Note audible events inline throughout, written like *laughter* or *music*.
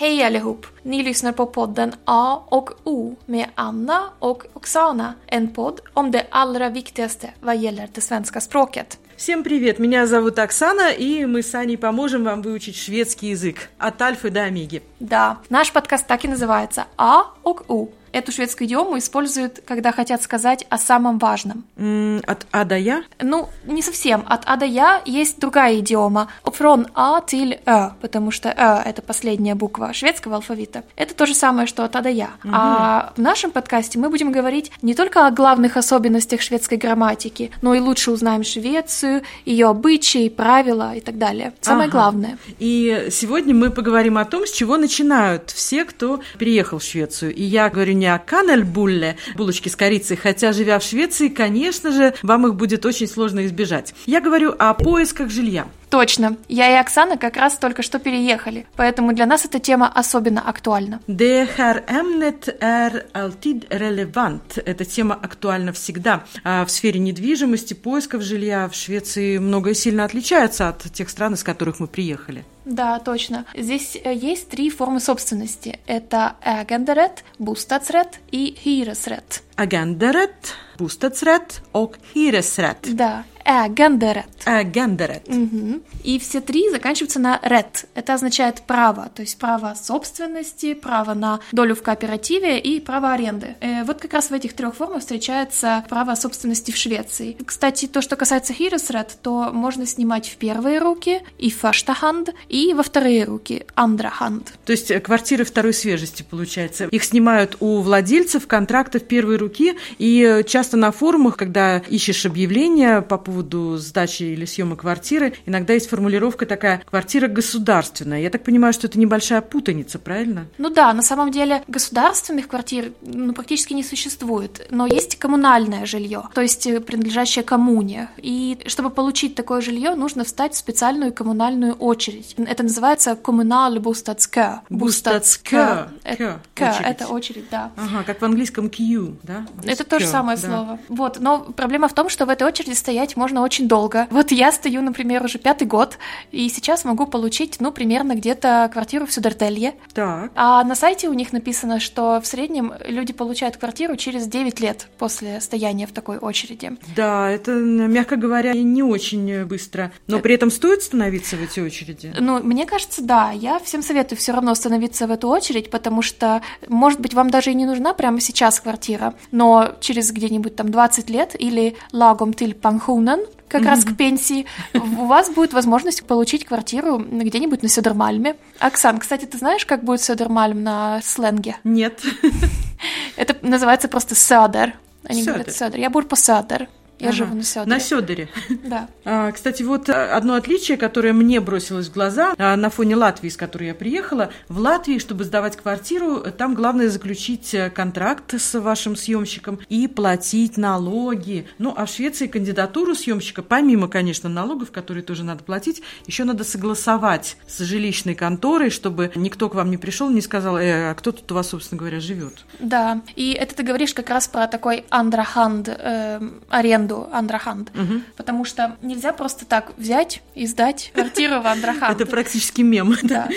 Hej allihop! Ni lyssnar på podden A och O med Anna och Oksana. En podd om det allra viktigaste vad gäller det svenska språket. Всем привет, меня зовут Оксана, и мы с Аней поможем вам выучить шведский язык от альфы до омеги. Да, наш подкаст так и называется А och O. Эту шведскую идиому используют, когда хотят сказать о самом важном. М, От А до Я? Ну, не совсем. От А до Я есть другая идиома. From А till Ö, потому что Ö — это последняя буква шведского алфавита. Это то же самое, что от А до Я. А в нашем подкасте мы будем говорить не только о главных особенностях шведской грамматики, но и лучше узнаем Швецию, ее обычаи, правила и так далее. Самое Ага. главное. И сегодня мы поговорим о том, с чего начинают все, кто переехал в Швецию. И я говорю не о канельбулле, булочки с корицей, хотя, живя в Швеции, конечно же, вам их будет очень сложно избежать. Я говорю о поисках жилья. Точно. Я и Оксана как раз только что переехали, поэтому для нас эта тема особенно актуальна. Det här ämnet är alltid relevant. Эта тема актуальна всегда. А в сфере недвижимости, поисков жилья в Швеции многое сильно отличается от тех стран, из которых мы приехали. Да, точно. Здесь э, есть три формы собственности. Это äganderätt, bostadsrätt и hyresrätt. Agendarätt, bostadsrätt och hyresrätt. Да, äganderätt. Agendarätt. Мгм. И все три заканчиваются на rätt. Это означает право, то есть право собственности, право на долю в кооперативе и право аренды. Э, вот как раз в этих трех формах встречается право собственности в Швеции. Кстати, то, что касается hyresrätt, то можно снимать в первые руки, и hand, и во вторые руки, hand. То есть э, квартиры второй свежести, получается. Их снимают у владельцев контрактов первой руки, и э, часто на форумах, когда ищешь объявления по поводу сдачи или съема квартиры, иногда есть формулировка такая «квартира государственная». Я так понимаю, что это небольшая путаница, правильно? Ну да, на самом деле государственных квартир ну, практически не существует, но есть коммунальное жилье, то есть э, принадлежащее коммуне. И чтобы получить такое жилье, нужно встать в специальную коммунальную очередь. Это называется Кö, кö, очередь. это очередь, да. Ага, как в английском queue, да? Это то же самое да. слово. Вот, но проблема в том, что в этой очереди стоять можно очень долго. Вот я стою, например, уже пятый год, и сейчас могу получить, ну, примерно где-то квартиру в Сюдертелье. Так. А на сайте у них написано, что в среднем люди получают квартиру через 9 лет после стояния в такой очереди. Да, это, мягко говоря, не очень быстро. Но при этом стоит становиться в эти очереди? Ну, мне кажется, да. Я всем советую все равно становиться в эту очередь, потому что, может быть, вам даже и не нужна прямо сейчас квартира, но через где-нибудь там 20 лет или лагом till pensionen, как раз к пенсии, у вас будет возможность получить квартиру где-нибудь на Сёдермальме. Оксан, кстати, ты знаешь, как будет Сёдермальм на сленге? Нет. *laughs* Это называется просто Söder. Они говорят Söder. Я буду по Söder. Я Ага, живу на Söder. На Сёдоре. Да. А, Кстати, вот а, одно отличие, которое мне бросилось в глаза а, на фоне Латвии, с которой я приехала. В Латвии, чтобы сдавать квартиру, там главное заключить э, контракт с вашим съемщиком и платить налоги. Ну, а в Швеции кандидатуру съемщика, помимо, конечно, налогов, которые тоже надо платить, еще надо согласовать с жилищной конторой, чтобы никто к вам не пришел, не сказал, «Э, а кто тут у вас, собственно говоря, живет. Да, и это ты говоришь как раз про такой андраханд, эм, аренду андраханд, потому что нельзя просто так взять и сдать квартиру в андраханд. Это практически мем. Да.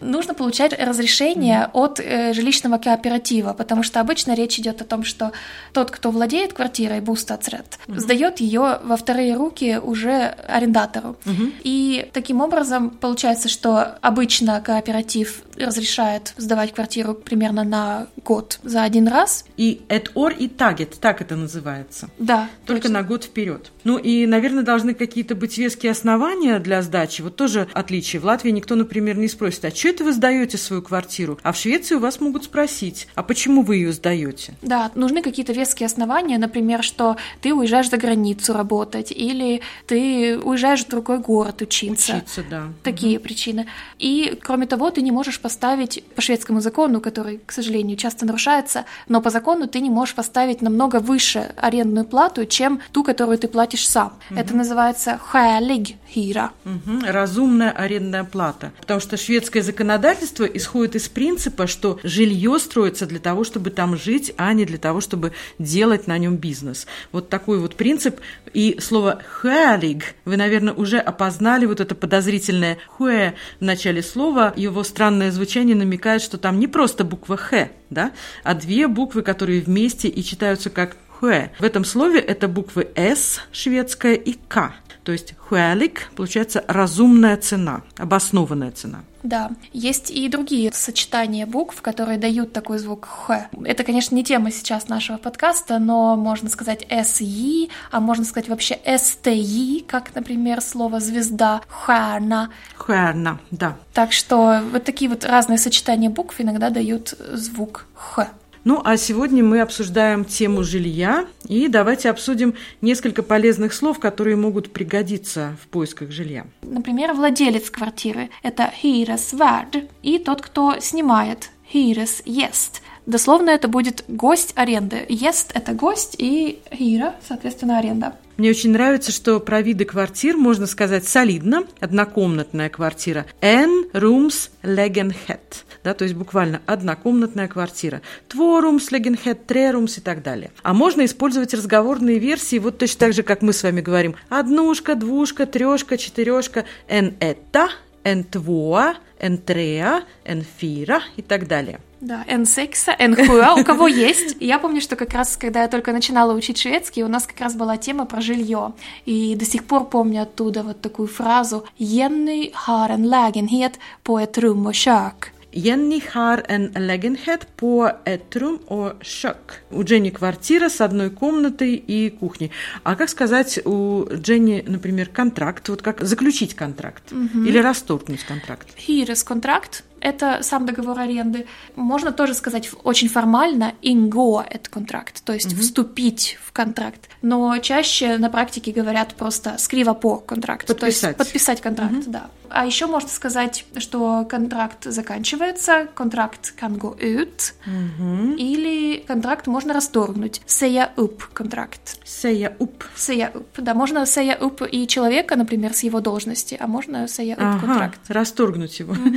Нужно получать разрешение от э, жилищного кооператива, потому что обычно речь идет о том, что тот, кто владеет квартирой, бустацрет, сдает ее во вторые руки уже арендатору. И таким образом получается, что обычно кооператив разрешает сдавать квартиру примерно на год за один раз. И et or и target, так это называется. Да, Только точно. на год вперед. Ну и, наверное, должны какие-то быть веские основания для сдачи. Вот тоже отличие. В Латвии никто, например, не спросит, а что это вы сдаете свою квартиру? А в Швеции у вас могут спросить, а почему вы ее сдаете? Да, нужны какие-то веские основания, например, что ты уезжаешь за границу работать, или ты уезжаешь в другой город учиться. Учиться, да. Такие причины. И, кроме того, ты не можешь поставить по шведскому закону, который, к сожалению, часто нарушается, но по закону ты не можешь поставить намного выше арендную плату, чем ту, которую ты платишь сам. Это называется skälig hyra. Мгм, Разумная арендная плата. Потому что шведское законодательство исходит из принципа, что жилье строится для того, чтобы там жить, а не для того, чтобы делать на нем бизнес. Вот такой вот принцип. И слово «хэлиг» вы, наверное, уже опознали вот это подозрительное «хуэ» в начале слова, его странное звучание намекает, что там не просто буква «х», да, а две буквы, которые вместе и читаются как «хуэ». В этом слове это буквы «с» шведская и «к». То есть хуэлик получается разумная цена, обоснованная цена. Да, есть и другие сочетания букв, которые дают такой звук х. Это, конечно, не тема сейчас нашего подкаста, но можно сказать SI, а можно сказать вообще STI, как, например, слово звезда хана. Хана, да. Так что вот такие вот разные сочетания букв иногда дают звук х. Ну, а сегодня мы обсуждаем тему жилья, и давайте обсудим несколько полезных слов, которые могут пригодиться в поисках жилья. Например, владелец квартиры – это hyresvärd, и тот, кто снимает – hyresgäst. Дословно это будет гость аренды. Ест – это гость, и hyra, соответственно, аренда. Мне очень нравится, что про виды квартир можно сказать солидно. Однокомнатная квартира. N rooms Legenhead. Да, то есть буквально однокомнатная квартира. two rooms legenhead, three rooms и так далее. А можно использовать разговорные версии, вот точно так же, как мы с вами говорим. Однушка, двушка, трешка, четырешка. n это, n твоа, N3, N4 а, а и так далее. Да, N6, N7, а, у кого есть. Я помню, что как раз, когда я только начинала учить шведский, у нас как раз была тема про жилье. И до сих пор помню оттуда вот такую фразу «Jenny har en lägenhet på ett rum och kök». Jenny har en lägenhet på ett rum och kök. У Дженни квартира с одной комнатой и кухней. А как сказать у Дженни, например, контракт? Вот как заключить контракт? Угу. Или расторгнуть контракт? Hyreskontrakт это сам договор аренды. Можно тоже сказать очень формально «инго» — это контракт, то есть угу. вступить в контракт. Но чаще на практике говорят просто «скрива по контракт», подписать. то есть подписать контракт, угу. да. А еще можно сказать, что контракт заканчивается, контракт can go ut, угу. или контракт можно расторгнуть. Säga upp контракт. Säga upp. Säga upp, да. Можно säga upp и человека, например, с его должности, а можно säga up ага, контракт. расторгнуть его. Угу.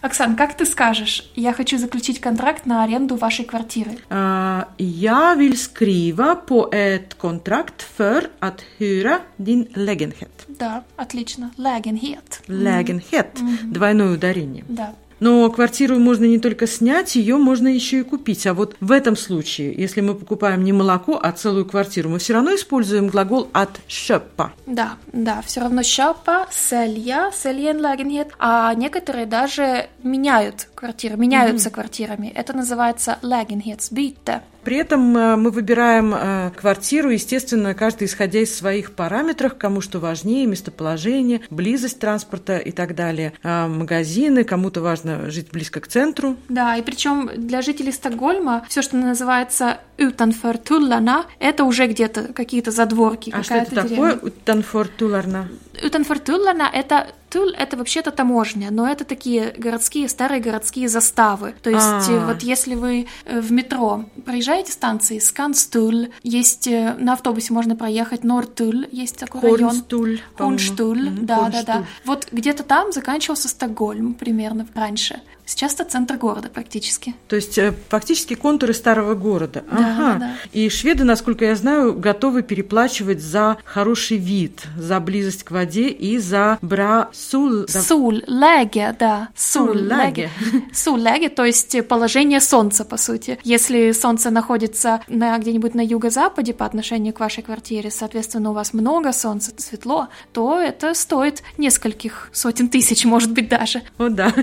Оксан, как ты скажешь? Я хочу заключить контракт на аренду вашей квартиры. Uh, jag vill skriva på ett kontrakt för att hyra din lägenhet. Да, отлично. Lägenhet. Lägenhet. Mm. Двойное ударение. Да. Но квартиру можно не только снять, ее можно еще и купить. А вот в этом случае, если мы покупаем не молоко, а целую квартиру, мы все равно используем глагол от шеппа. Да, да, все равно шопа, селья, сельен lägenhet, а некоторые даже меняют квартиры, меняются mm-hmm. квартирами. Это называется lägenhetsbyte. При этом э, мы выбираем э, квартиру, естественно, каждый исходя из своих параметров, кому что важнее, местоположение, близость транспорта и так далее. А магазины, кому-то важно жить близко к центру. Да, и причем для жителей Стокгольма все, что называется tullarna, это уже где-то какие-то задворки. А что это такое utanför tullarna это Туль — это вообще-то таможня, но это такие городские, старые городские заставы. То есть А-а-а. вот если вы э, в метро проезжаете станции Сканстуль, есть э, на автобусе можно проехать Нортуль, есть такой Хорнстуль, район. Хунштуль, да, да, да. Вот где-то там заканчивался Стокгольм примерно раньше. Сейчас это центр города практически. То есть э, фактически контуры старого города. Да, ага. да. И шведы, насколько я знаю, готовы переплачивать за хороший вид, за близость к воде и за бра сул... Солläge, да. Солläge. Солläge, *laughs* то есть положение солнца, по сути. Если солнце находится на, где-нибудь на юго-западе по отношению к вашей квартире, соответственно, у вас много солнца, светло, то это стоит нескольких сотен тысяч, может быть, даже. О, да.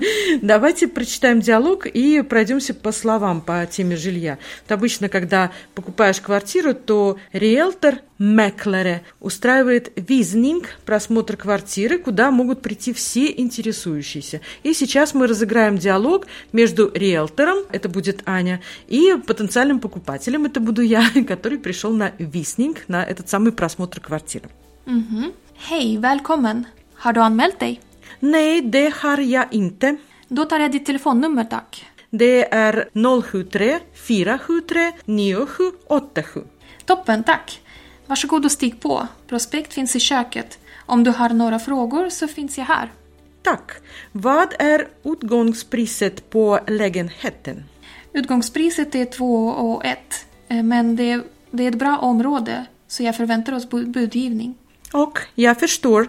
Давайте прочитаем диалог и пройдемся по словам по теме жилья. Вот обычно, когда покупаешь квартиру, то риэлтор Мэклере устраивает визнинг, просмотр квартиры, куда могут прийти все интересующиеся. И сейчас мы разыграем диалог между риэлтором, это будет Аня, и потенциальным покупателем, это буду я, *laughs* который пришел на виснинг, на этот самый просмотр квартиры. Mm-hmm. Hej, välkommen! Har du anmält dig? Nej, det har jag inte. Då tar jag ditt telefonnummer tack. Det är 073 473 9787. Toppen, tack. Varsågod och stig på. Prospekt finns i köket. Om du har några frågor så finns jag här. Tack. Vad är utgångspriset på lägenheten? Utgångspriset är 2 och 1. Eh, men det, det är ett bra område så jag förväntar oss budgivning. Och jag förstår.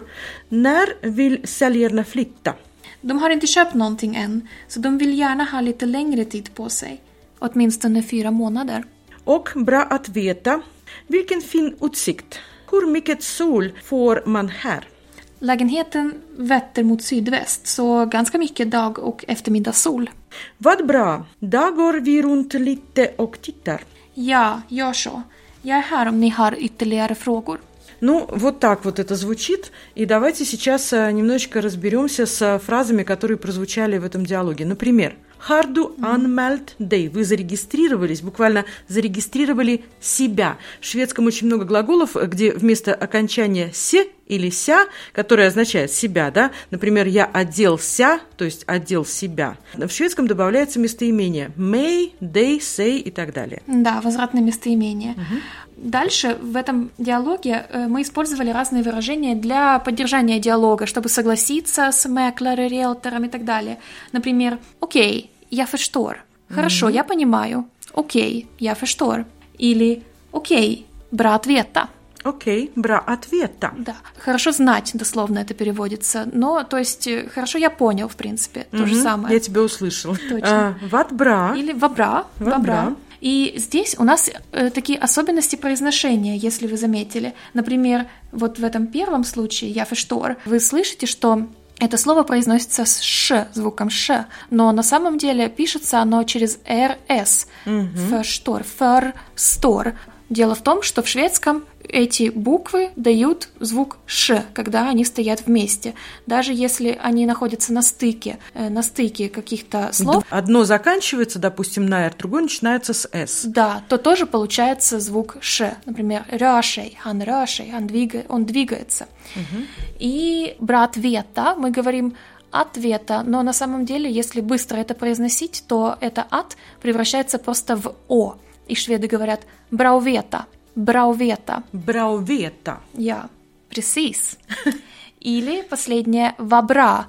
När vill säljarna flytta? De har inte köpt någonting än, så de vill gärna ha lite längre tid på sig. Åtminstone fyra månader. Och bra att veta. Vilken fin utsikt. Hur mycket sol får man här? Lägenheten vetter mot sydväst, så ganska mycket dag och eftermiddagssol. Vad bra. Då går vi runt lite och tittar. Ja, gör så. Jag är här om ni har ytterligare frågor. Ну, вот так вот это звучит. И давайте сейчас э, немножечко разберемся с э, фразами, которые прозвучали в этом диалоге. Например, Харду anmält dig. Вы зарегистрировались, буквально зарегистрировали себя. В шведском очень много глаголов, где вместо окончания «се» или «ся», которое означает «себя», да, например, «я оделся», то есть «одел себя», в шведском добавляется местоимение «may», «they», «say» и так далее. Да, возвратное местоимение. Дальше в этом диалоге э, мы использовали разные выражения для поддержания диалога, чтобы согласиться с мэклером, риэлтором и так далее. Например, «Окей, я förstår». Хорошо, я понимаю. Окей, я förstår. Или «Окей, att veta». Окей, бра ответа. Да, хорошо знать, дословно это переводится. Но, то есть, э, хорошо я понял, в принципе, то же Мгм, самое. Я тебя услышала. Точно. А, Ват бра. Или вобра, Вобра. И здесь у нас э, такие особенности произношения, если вы заметили. Например, вот в этом первом случае, я фештор, вы слышите, что это слово произносится с ш, звуком ш, но на самом деле пишется оно через рс. Ферштор, ферстор. Дело в том, что в шведском эти буквы дают звук ш, когда они стоят вместе. Даже если они находятся на стыке, э, на стыке каких-то слов, Одно заканчивается, допустим, на «р», другое начинается с «с». да, то тоже получается звук ш. Например, рашей, он рашей, он, двига- он двигается. И брат вета, мы говорим ответа, но на самом деле, если быстро это произносить, то это от превращается просто в о. И шведы говорят браувета, браувета. Браувета. Ja, precis. *laughs* Или последнее «вабра».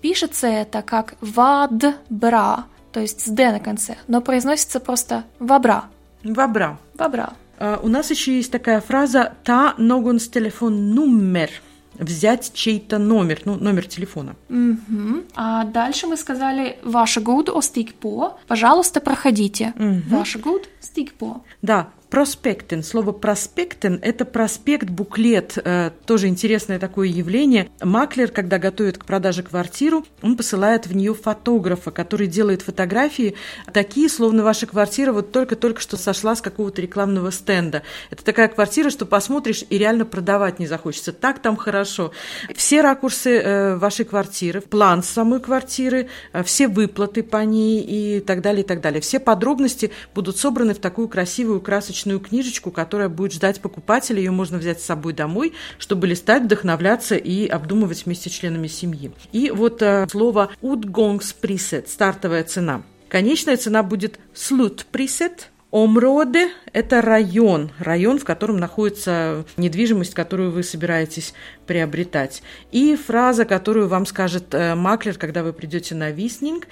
Пишется это как «вадбра», то есть с «д» на конце, но произносится просто «вабра». Вабра. «Вабра». А, У нас еще есть такая фраза «та någons телефон-номер». Взять чей-то номер, ну, номер телефона. Мгм. А дальше мы сказали «Varsågod och stig på». Пожалуйста, проходите. «Varsågod, stig på». Да, проспектен. Слово проспектен – это проспект, буклет. Э, тоже интересное такое явление. Маклер, когда готовит к продаже квартиру, он посылает в нее фотографа, который делает фотографии такие, словно ваша квартира вот только-только что сошла с какого-то рекламного стенда. Это такая квартира, что посмотришь и реально продавать не захочется. Так там хорошо. Все ракурсы э, вашей квартиры, план самой квартиры, э, все выплаты по ней и так далее, и так далее. Все подробности будут собраны в такую красивую красочную книжечку, которая будет ждать покупателя. Ее можно взять с собой домой, чтобы листать, вдохновляться и обдумывать вместе с членами семьи. И вот э, слово «utgångsprisset» – стартовая цена. Конечная цена будет «slutpriset», Омроде – это район, район, в котором находится недвижимость, которую вы собираетесь приобретать. И фраза, которую вам скажет э, маклер, когда вы придете на виснинг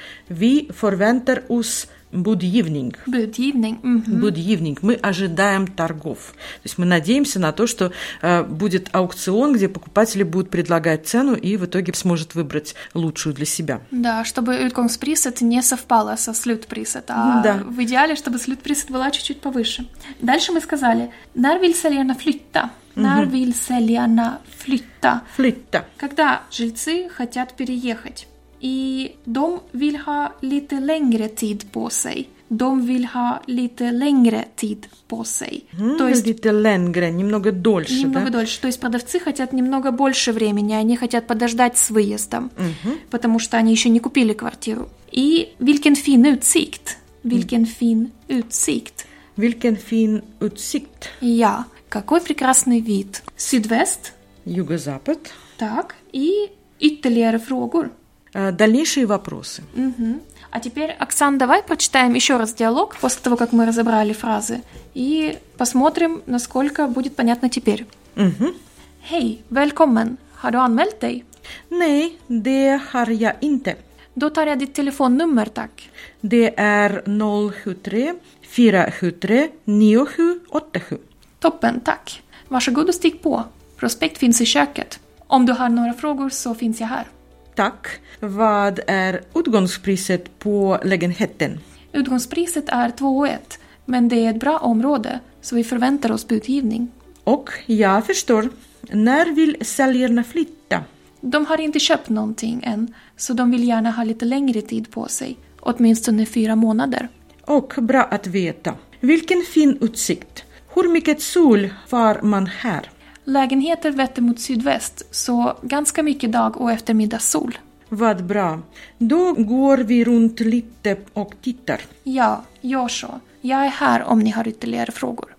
– «Vi förväntar oss budgivning». Budgivning. Мгм. Budgivning. Мы ожидаем торгов. То есть мы надеемся на то, что э, будет аукцион, где покупатели будут предлагать цену и в итоге сможет выбрать лучшую для себя. Да, чтобы utgångsprisset не совпало со slutpriset, а Да. в идеале, чтобы slutpriset была чуть-чуть повыше. Дальше мы сказали «När vill säljarna flytta?» «När vill säljarna flytta?» Flytta. Когда жильцы хотят переехать. И de vill ha lite längre tid på sig. De vill ha lite längre tid på sig. М, То есть Lite längre, немного дольше, немного да? дольше. То есть продавцы хотят немного больше времени, они хотят подождать с выездом, потому что они еще не купили квартиру. И vilken fin utsikt. Vilken fin utsikt. Vilken fin utsikt. Ja, какой прекрасный вид. Sydväst. Юго-запад. Так, и ytterligare frågor. Э, Дальнейшие вопросы. Мгм. А теперь, Оксан, давай прочитаем еще раз диалог после того, как мы разобрали фразы, и посмотрим, насколько будет понятно теперь. Мгм. Hej, välkommen! Har du anmält dig? Nej, det har jag inte. Då tar jag ditt telefonnummer, tack. Det är 073 473 9787. Toppen, tack. Varsågod och stig på. Prospekt finns i köket. Om du har några frågor så finns jag här. Tack. Vad är utgångspriset på lägenheten? Utgångspriset är 2,1 men det är ett bra område så vi förväntar oss budgivning. Och jag förstår. När vill säljarna flytta? De har inte köpt någonting än så de vill gärna ha lite längre tid på sig. Åtminstone fyra månader. Och bra att veta. Vilken fin utsikt. Hur mycket sol får man här? Lägenheter vetter mot sydväst så ganska mycket dag och eftermiddagssol. Vad bra. Då går vi runt lite och tittar. Ja, gör så. Jag är här om ni har ytterligare frågor.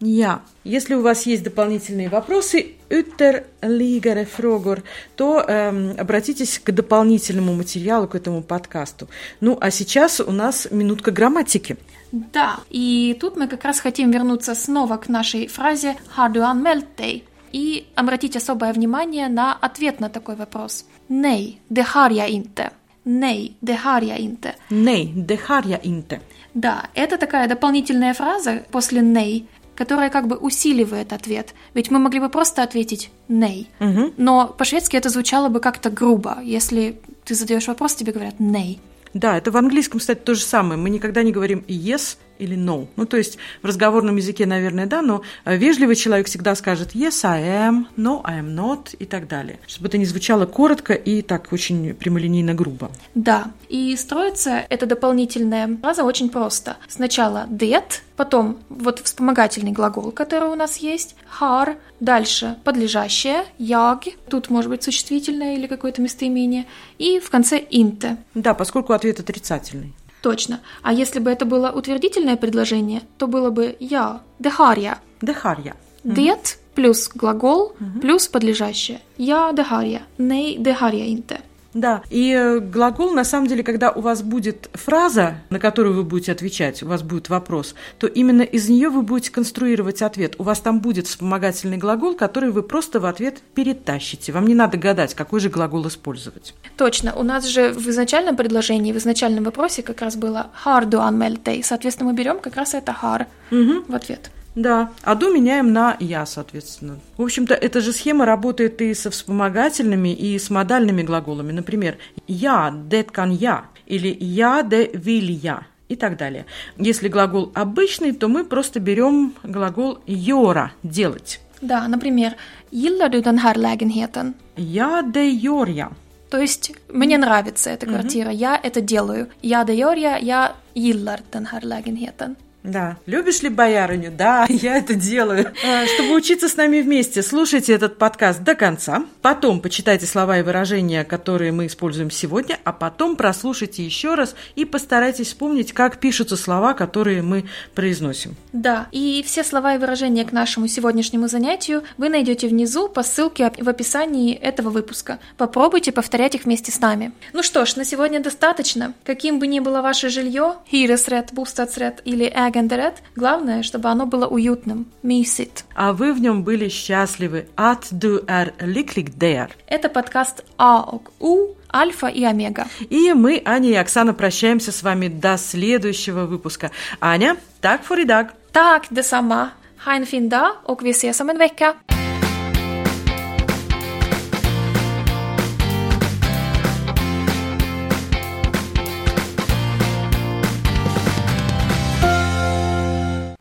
Ja, если у вас есть дополнительные вопросы, ytterligare frågor, то эм, обратитесь к дополнительному материалу, к этому подкасту. Ну, а сейчас у нас минутка грамматики. Да, и тут мы как раз хотим вернуться снова к нашей фразе «Har du anmält dig?» и обратить особое внимание на ответ на такой вопрос. Jag inte. Nej, det har jag inte. Nej, det har jag inte. Да, это такая дополнительная фраза после «nej», которая как бы усиливает ответ. Ведь мы могли бы просто ответить «nej». Мгм. Но по-шведски это звучало бы как-то грубо. Если ты задаешь вопрос, тебе говорят «nej». Да, это в английском, кстати, то же самое. Мы никогда не говорим yes или no. Ну, то есть в разговорном языке, наверное, да, но э, вежливый человек всегда скажет yes, I am, no, I am not и так далее. Чтобы это не звучало коротко и так очень прямолинейно грубо. Да, и строится эта дополнительная фраза очень просто. Сначала det, потом вот вспомогательный глагол, который у нас есть, har, дальше подлежащее, jag, тут может быть существительное или какое-то местоимение, и в конце inte. Да, поскольку ответ отрицательный. Точно. А если бы это было утвердительное предложение, то было бы я, har jag. Det плюс глагол плюс подлежащее. Я. Nej, det har jag inte. Да, и э, глагол, на самом деле, когда у вас будет фраза, на которую вы будете отвечать, у вас будет вопрос, то именно из нее вы будете конструировать ответ. У вас там будет вспомогательный глагол, который вы просто в ответ перетащите. Вам не надо гадать, какой же глагол использовать. Точно. У нас же в изначальном предложении, в изначальном вопросе как раз было har du anmält dig. Соответственно, мы берем как раз это har в ответ. Да, а до меняем на я, соответственно. В общем-то, эта же схема работает и со вспомогательными, и с модальными глаголами. Например, я, det kan я, или я, det vill я, и так далее. Если глагол обычный, то мы просто берем глагол göra, делать. Да, например, gillar du den här lägenheten? Я, gör jag. То есть мне нравится эта квартира, я это делаю. Я gör jag, я gillar den här lägenheten. Да. Любишь ли боярыню? Да, *laughs* я это делаю. А, Чтобы учиться с нами вместе, слушайте этот подкаст до конца. Потом почитайте слова и выражения, которые мы используем сегодня, а потом прослушайте еще раз и постарайтесь вспомнить, как пишутся слова, которые мы произносим. Да, и все слова и выражения к нашему сегодняшнему занятию вы найдете внизу по ссылке в описании этого выпуска. Попробуйте повторять их вместе с нами. Ну что ж, на сегодня достаточно. Каким бы ни было ваше жилье, hyresrätt, bostadsrätt или äganderätt, главное, чтобы оно было уютным, mysigt. А вы в нем были счастливы. Att du är lycklig där. Это подкаст А och У, Альфа и Омега. И мы, Аня и Оксана, прощаемся с вами до следующего выпуска. Аня, так! Ha en fin dag och vi ses om en vecka.